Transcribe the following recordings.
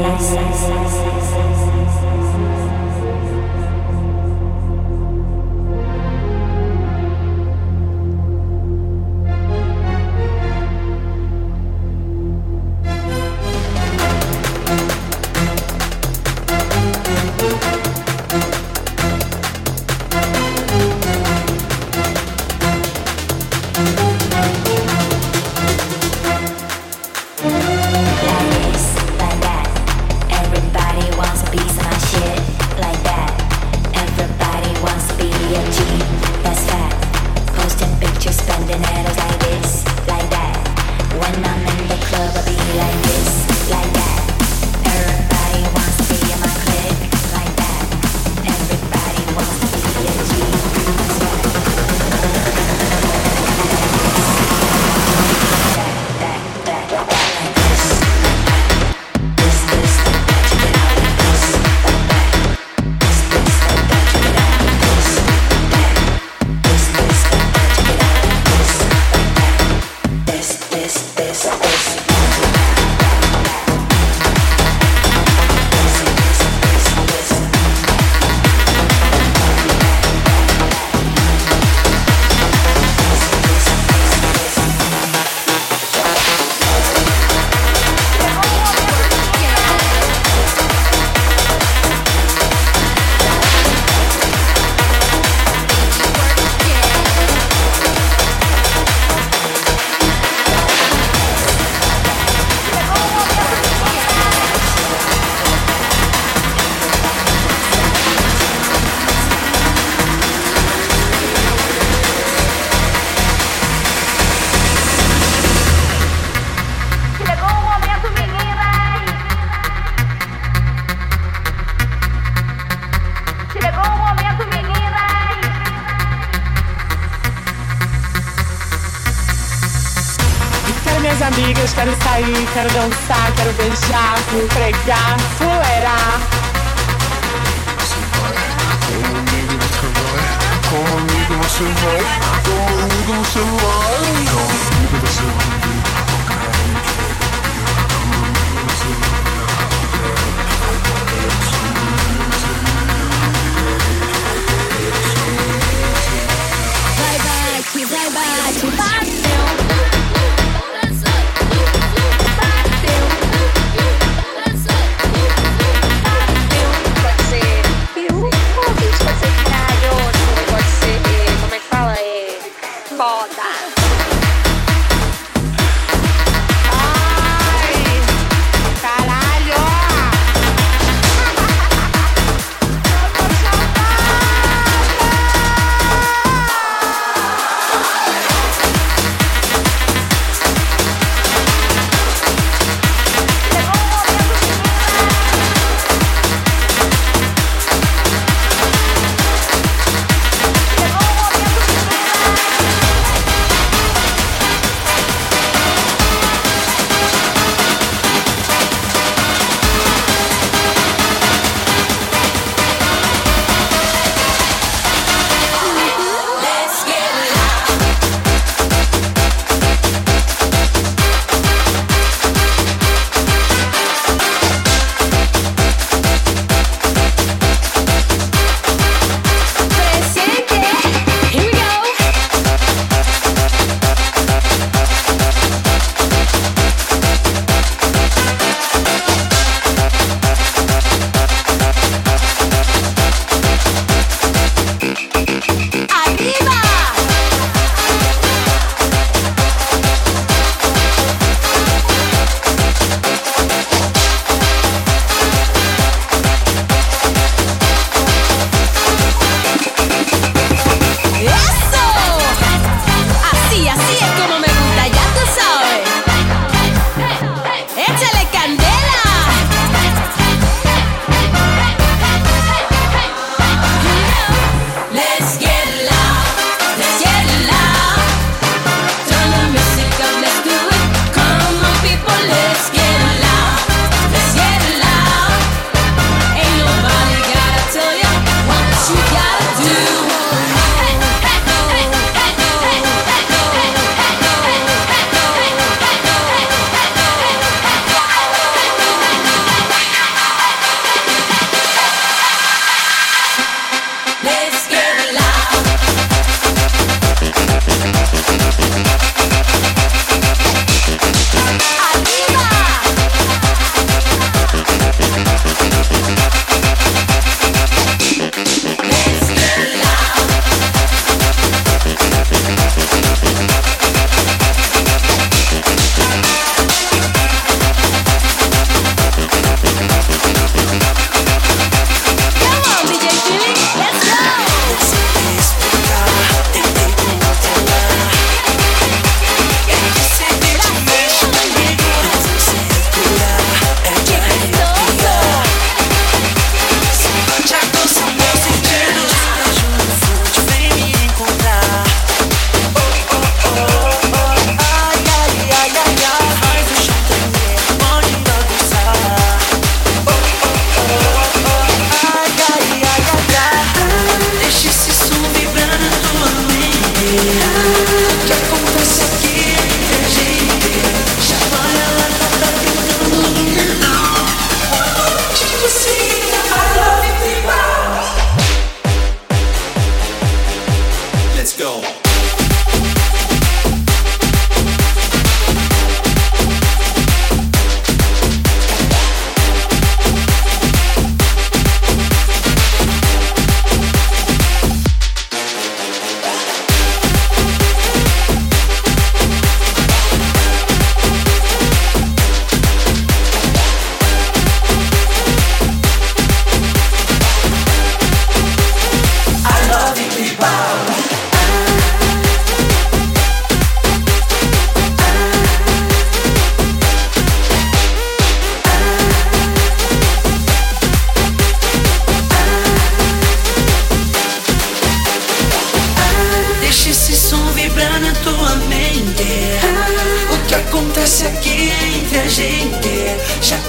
quero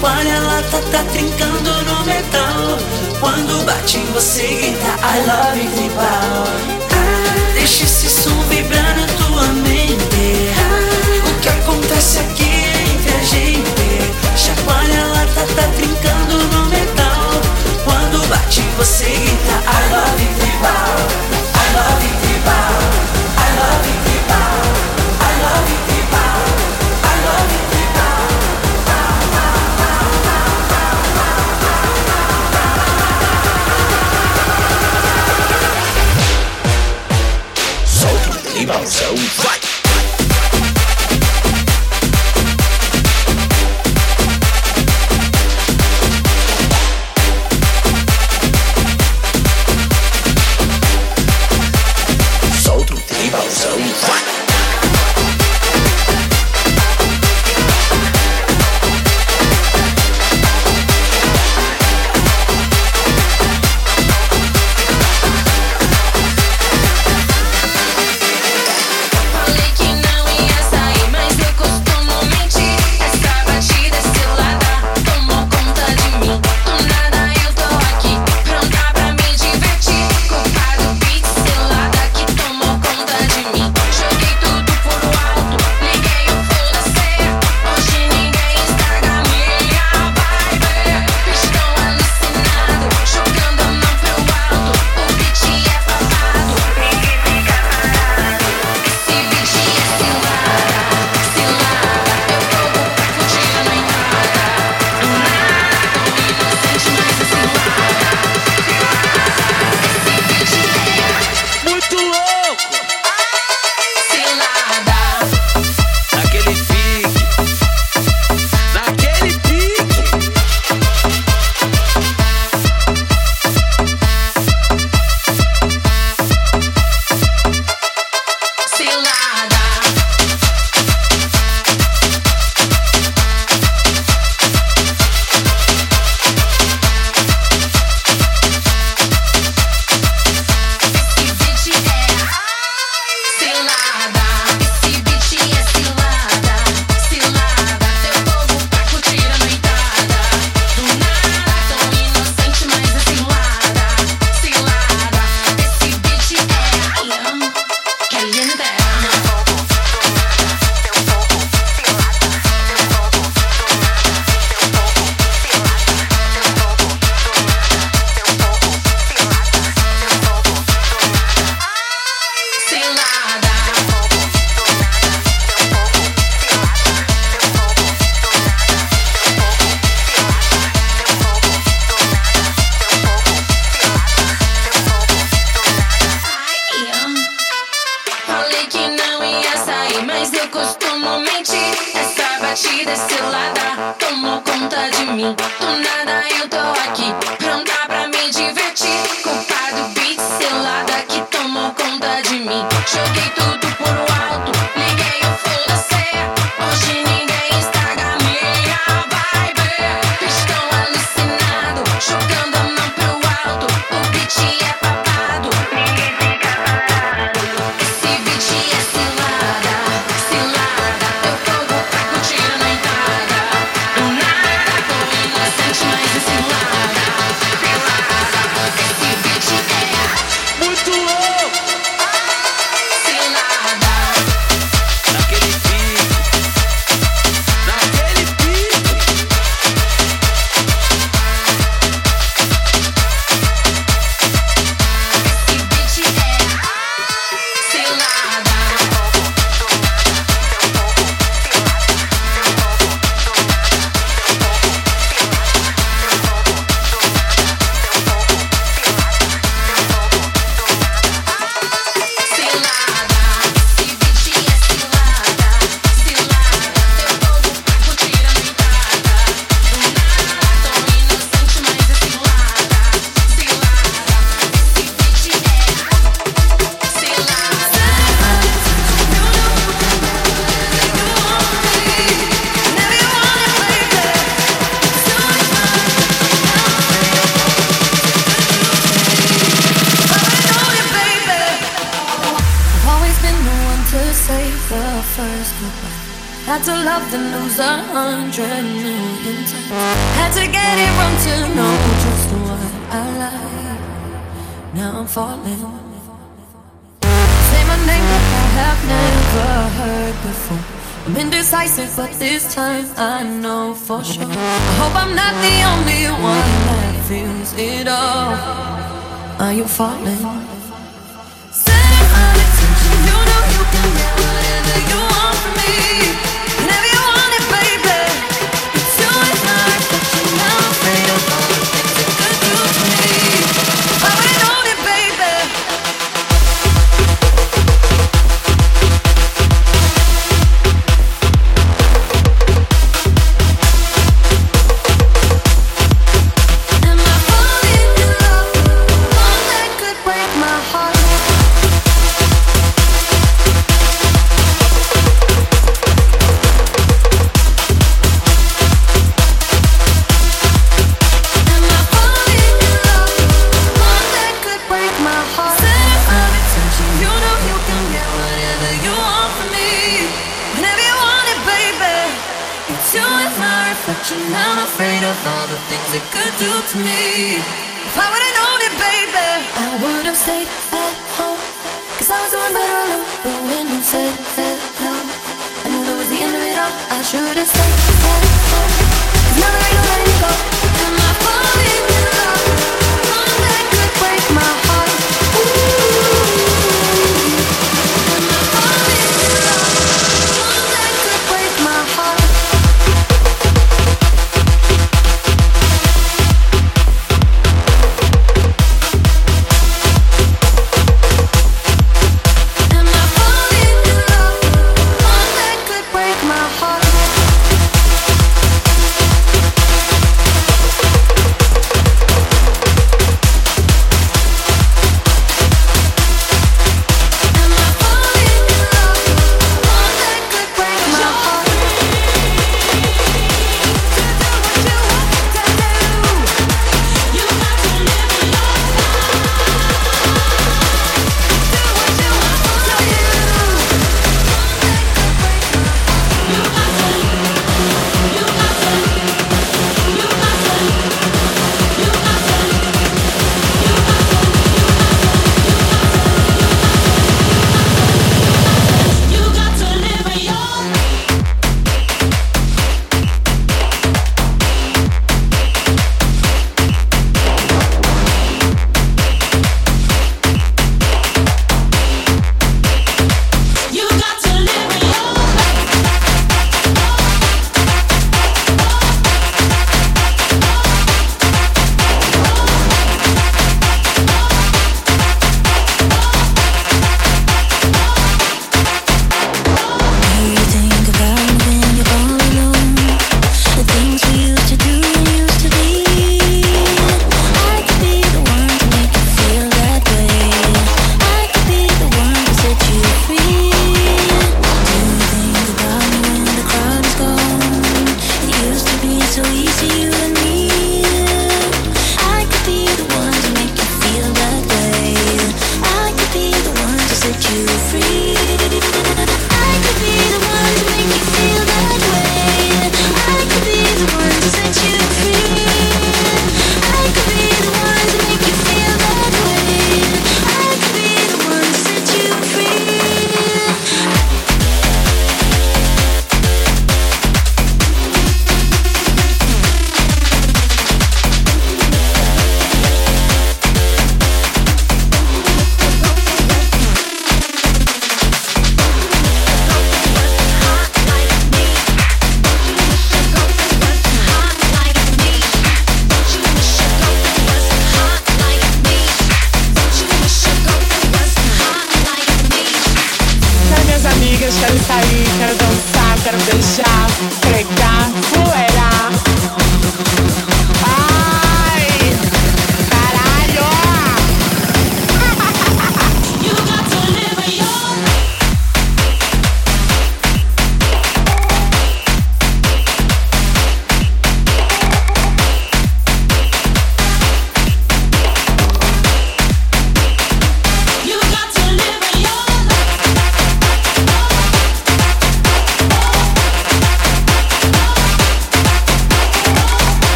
toalha, ela tá, tá trincando no metal. Quando bate, em você grita I love you, tribal. Ah, deixa esse som vibrar na tua mente. Ah, o que acontece aqui é entre a gente? Chacoalha, ela tá, tá trincando no metal. Quando bate, em você grita I love you, tribal.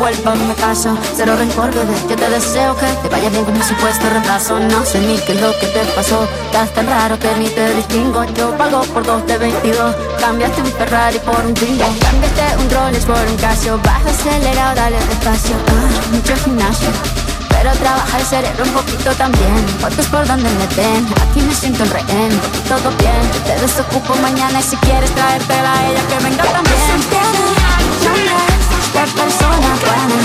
Vuelvo a mi casa. Cero rencor, bebé Yo te deseo que te vaya bien con mi supuesto reemplazo. No sé ni qué es lo que te pasó. Estás tan raro que ni te distingo. Yo pago por dos de 22 Cambiaste un Ferrari por un Twingo. Cambiaste un Rolex por un Casio. Baja acelerado, dale despacio. Ah, Mucho gimnasio. Pero trabaja el cerebro un poquito también. Fotos por donde me den. Aquí me siento en rehén. Todo bien. Te desocupo mañana y si quieres traértela a ella que venga también de persona buena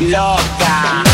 loca.